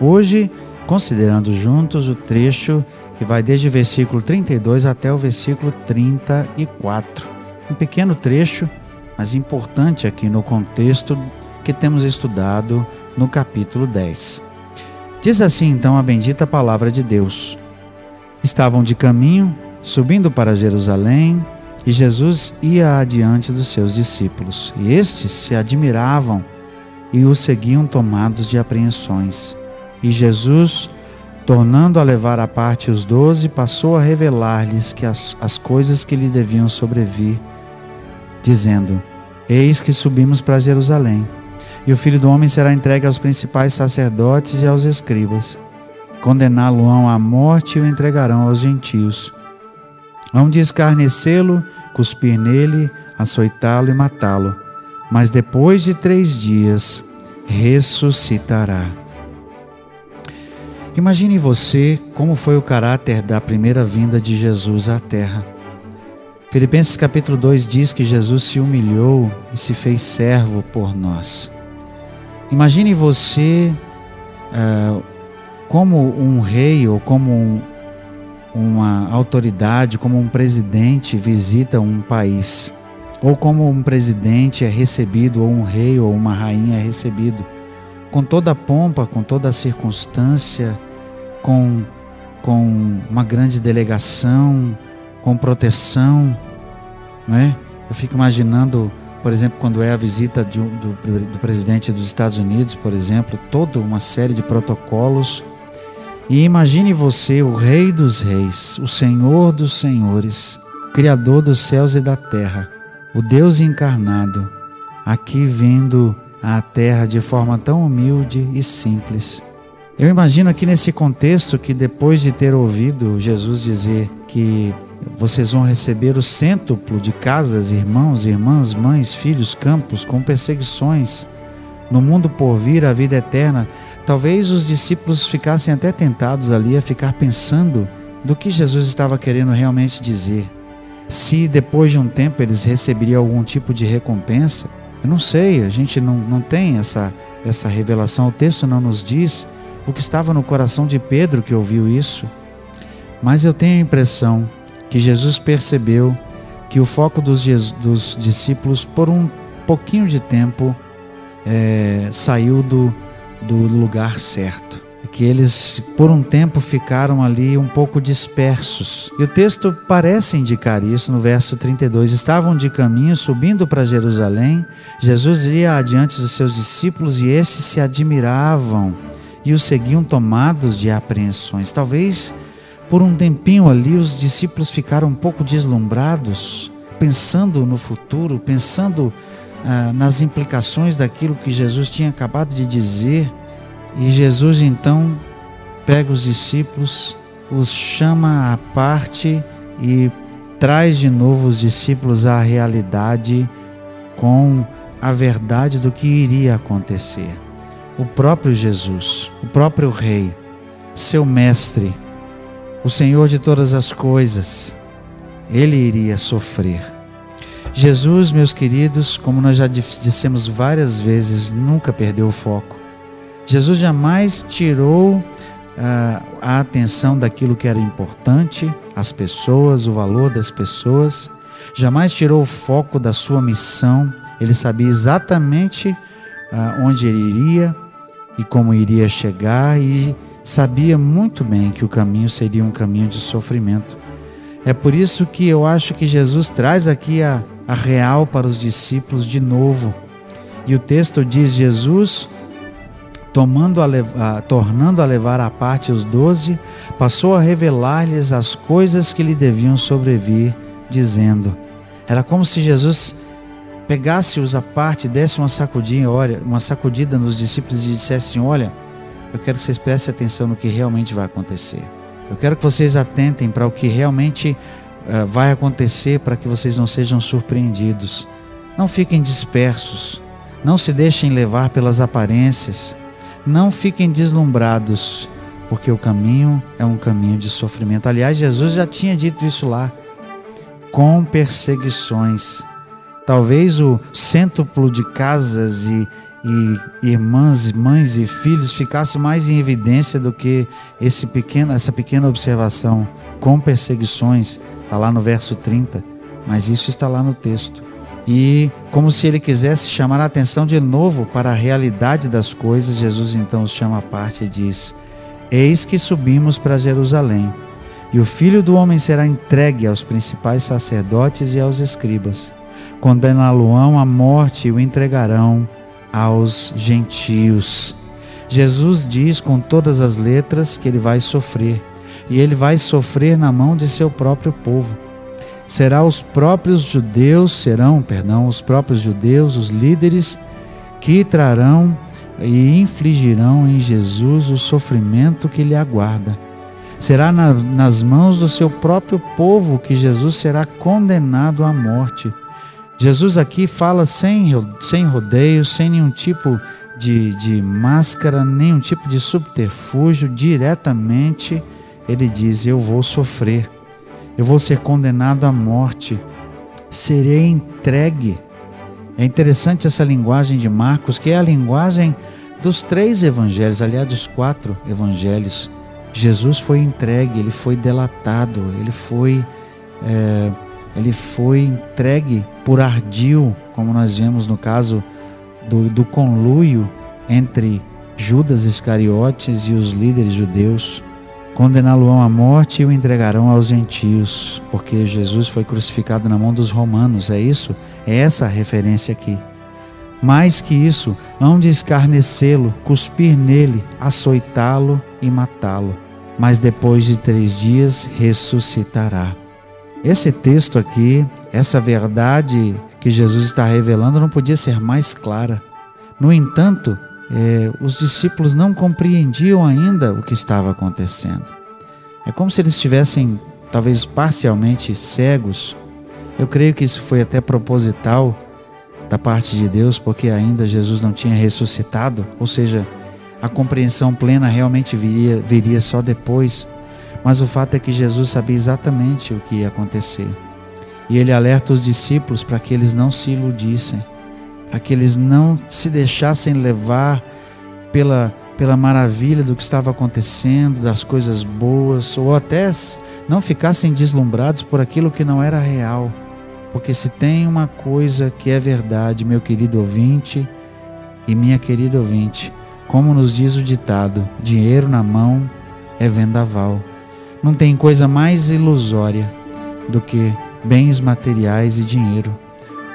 Hoje, considerando juntos o trecho que vai desde o versículo 32 até o versículo 34. Um pequeno trecho, mas importante aqui no contexto que temos estudado no capítulo 10. Diz assim então a bendita palavra de Deus. Estavam de caminho, subindo para Jerusalém, e Jesus ia adiante dos seus discípulos. E estes se admiravam e o seguiam tomados de apreensões. E Jesus, tornando a levar à parte os doze, passou a revelar-lhes que as, as coisas que lhe deviam sobrevir, dizendo: Eis que subimos para Jerusalém, e o filho do homem será entregue aos principais sacerdotes e aos escribas. Condená-lo-ão à morte e o entregarão aos gentios. Hão de escarnecê-lo, cuspir nele, açoitá-lo e matá-lo. Mas depois de três dias ressuscitará. Imagine você como foi o caráter da primeira vinda de Jesus à terra. Filipenses capítulo 2 diz que Jesus se humilhou e se fez servo por nós. Imagine você uh, como um rei ou como um, uma autoridade, como um presidente visita um país, ou como um presidente é recebido, ou um rei ou uma rainha é recebido com toda a pompa, com toda a circunstância, com, com uma grande delegação, com proteção, não é? Eu fico imaginando, por exemplo, quando é a visita de, do, do presidente dos Estados Unidos, por exemplo, toda uma série de protocolos. E imagine você, o Rei dos Reis, o Senhor dos Senhores, Criador dos céus e da terra, o Deus encarnado, aqui vindo à terra de forma tão humilde e simples. Eu imagino aqui nesse contexto que depois de ter ouvido Jesus dizer que vocês vão receber o cêntuplo de casas, irmãos, irmãs, mães, filhos, campos, com perseguições, no mundo por vir a vida eterna, talvez os discípulos ficassem até tentados ali a ficar pensando do que Jesus estava querendo realmente dizer. Se depois de um tempo eles receberiam algum tipo de recompensa, eu não sei, a gente não, não tem essa, essa revelação, o texto não nos diz o que estava no coração de Pedro que ouviu isso, mas eu tenho a impressão que Jesus percebeu que o foco dos, dos discípulos, por um pouquinho de tempo, é, saiu do, do lugar certo que eles por um tempo ficaram ali um pouco dispersos. E o texto parece indicar isso no verso 32. Estavam de caminho subindo para Jerusalém. Jesus ia adiante dos seus discípulos e esses se admiravam e o seguiam tomados de apreensões. Talvez por um tempinho ali os discípulos ficaram um pouco deslumbrados, pensando no futuro, pensando ah, nas implicações daquilo que Jesus tinha acabado de dizer e Jesus então pega os discípulos, os chama à parte e traz de novo os discípulos à realidade com a verdade do que iria acontecer. O próprio Jesus, o próprio Rei, seu Mestre, o Senhor de todas as coisas, ele iria sofrer. Jesus, meus queridos, como nós já dissemos várias vezes, nunca perdeu o foco. Jesus jamais tirou uh, a atenção daquilo que era importante, as pessoas, o valor das pessoas, jamais tirou o foco da sua missão. Ele sabia exatamente uh, onde ele iria e como iria chegar e sabia muito bem que o caminho seria um caminho de sofrimento. É por isso que eu acho que Jesus traz aqui a, a real para os discípulos de novo. E o texto diz: Jesus tomando a levar, tornando a levar à parte os doze, passou a revelar-lhes as coisas que lhe deviam sobrevir, dizendo: Era como se Jesus pegasse-os à parte, desse uma sacudinha, olha, uma sacudida nos discípulos e dissesse: Olha, eu quero que vocês prestem atenção no que realmente vai acontecer. Eu quero que vocês atentem para o que realmente uh, vai acontecer, para que vocês não sejam surpreendidos. Não fiquem dispersos, não se deixem levar pelas aparências, não fiquem deslumbrados, porque o caminho é um caminho de sofrimento. Aliás, Jesus já tinha dito isso lá, com perseguições. Talvez o cêntuplo de casas e, e irmãs, mães e filhos ficasse mais em evidência do que esse pequeno, essa pequena observação com perseguições, está lá no verso 30, mas isso está lá no texto. E como se ele quisesse chamar a atenção de novo para a realidade das coisas, Jesus então os chama à parte e diz: Eis que subimos para Jerusalém, e o filho do homem será entregue aos principais sacerdotes e aos escribas. Condená-lo-ão à morte e o entregarão aos gentios. Jesus diz com todas as letras que ele vai sofrer, e ele vai sofrer na mão de seu próprio povo. Será os próprios judeus, serão, perdão, os próprios judeus, os líderes que trarão e infligirão em Jesus o sofrimento que lhe aguarda. Será na, nas mãos do seu próprio povo que Jesus será condenado à morte Jesus aqui fala sem, sem rodeios, sem nenhum tipo de, de máscara, nenhum tipo de subterfúgio, diretamente ele diz: Eu vou sofrer, eu vou ser condenado à morte, serei entregue. É interessante essa linguagem de Marcos, que é a linguagem dos três evangelhos, aliás, dos quatro evangelhos. Jesus foi entregue, ele foi delatado, ele foi. É, ele foi entregue por ardil, como nós vemos no caso do, do conluio entre Judas Iscariotes e os líderes judeus. Condená-lo à morte e o entregarão aos gentios, porque Jesus foi crucificado na mão dos romanos, é isso? É essa a referência aqui. Mais que isso, hão de escarnecê-lo, cuspir nele, açoitá-lo e matá-lo. Mas depois de três dias ressuscitará. Esse texto aqui, essa verdade que Jesus está revelando, não podia ser mais clara. No entanto, é, os discípulos não compreendiam ainda o que estava acontecendo. É como se eles estivessem, talvez parcialmente, cegos. Eu creio que isso foi até proposital da parte de Deus, porque ainda Jesus não tinha ressuscitado, ou seja, a compreensão plena realmente viria, viria só depois mas o fato é que Jesus sabia exatamente o que ia acontecer. E ele alerta os discípulos para que eles não se iludissem, para que eles não se deixassem levar pela, pela maravilha do que estava acontecendo, das coisas boas, ou até não ficassem deslumbrados por aquilo que não era real. Porque se tem uma coisa que é verdade, meu querido ouvinte e minha querida ouvinte, como nos diz o ditado: dinheiro na mão é vendaval. Não tem coisa mais ilusória do que bens materiais e dinheiro.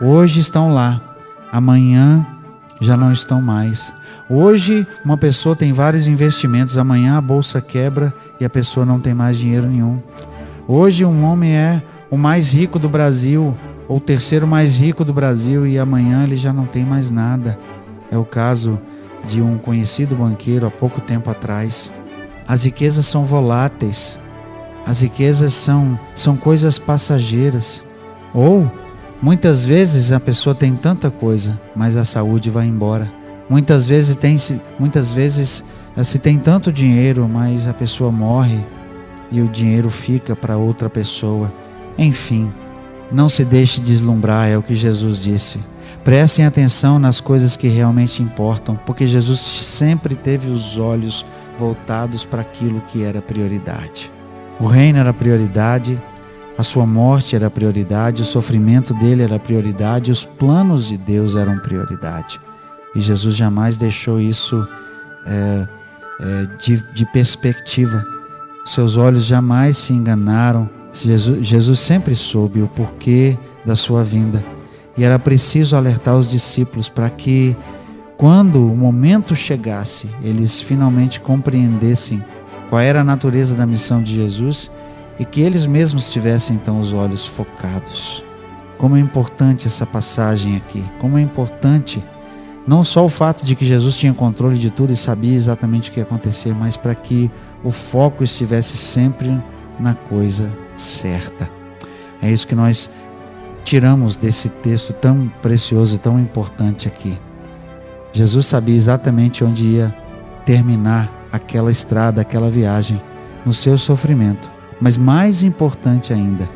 Hoje estão lá, amanhã já não estão mais. Hoje uma pessoa tem vários investimentos, amanhã a bolsa quebra e a pessoa não tem mais dinheiro nenhum. Hoje um homem é o mais rico do Brasil, ou o terceiro mais rico do Brasil, e amanhã ele já não tem mais nada. É o caso de um conhecido banqueiro há pouco tempo atrás. As riquezas são voláteis. As riquezas são, são coisas passageiras. Ou, muitas vezes, a pessoa tem tanta coisa, mas a saúde vai embora. Muitas vezes, tem, muitas vezes eh, se tem tanto dinheiro, mas a pessoa morre e o dinheiro fica para outra pessoa. Enfim, não se deixe deslumbrar, é o que Jesus disse. Prestem atenção nas coisas que realmente importam, porque Jesus sempre teve os olhos voltados para aquilo que era prioridade. O reino era prioridade, a sua morte era prioridade, o sofrimento dele era prioridade, os planos de Deus eram prioridade. E Jesus jamais deixou isso é, é, de, de perspectiva. Seus olhos jamais se enganaram. Jesus, Jesus sempre soube o porquê da sua vinda. E era preciso alertar os discípulos para que, quando o momento chegasse, eles finalmente compreendessem qual era a natureza da missão de Jesus e que eles mesmos tivessem então os olhos focados. Como é importante essa passagem aqui, como é importante Não só o fato de que Jesus tinha controle de tudo e sabia exatamente o que ia acontecer, mas para que o foco estivesse sempre na coisa certa. É isso que nós tiramos desse texto tão precioso, tão importante aqui. Jesus sabia exatamente onde ia terminar aquela estrada, aquela viagem, no seu sofrimento. Mas mais importante ainda,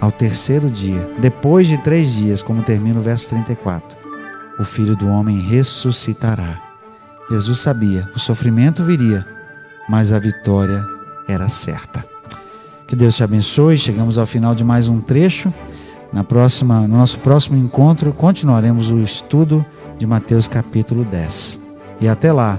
ao terceiro dia, depois de três dias, como termina o verso 34, o filho do homem ressuscitará. Jesus sabia, o sofrimento viria, mas a vitória era certa. Que Deus te abençoe. Chegamos ao final de mais um trecho. Na próxima, no nosso próximo encontro, continuaremos o estudo de Mateus capítulo 10. E até lá,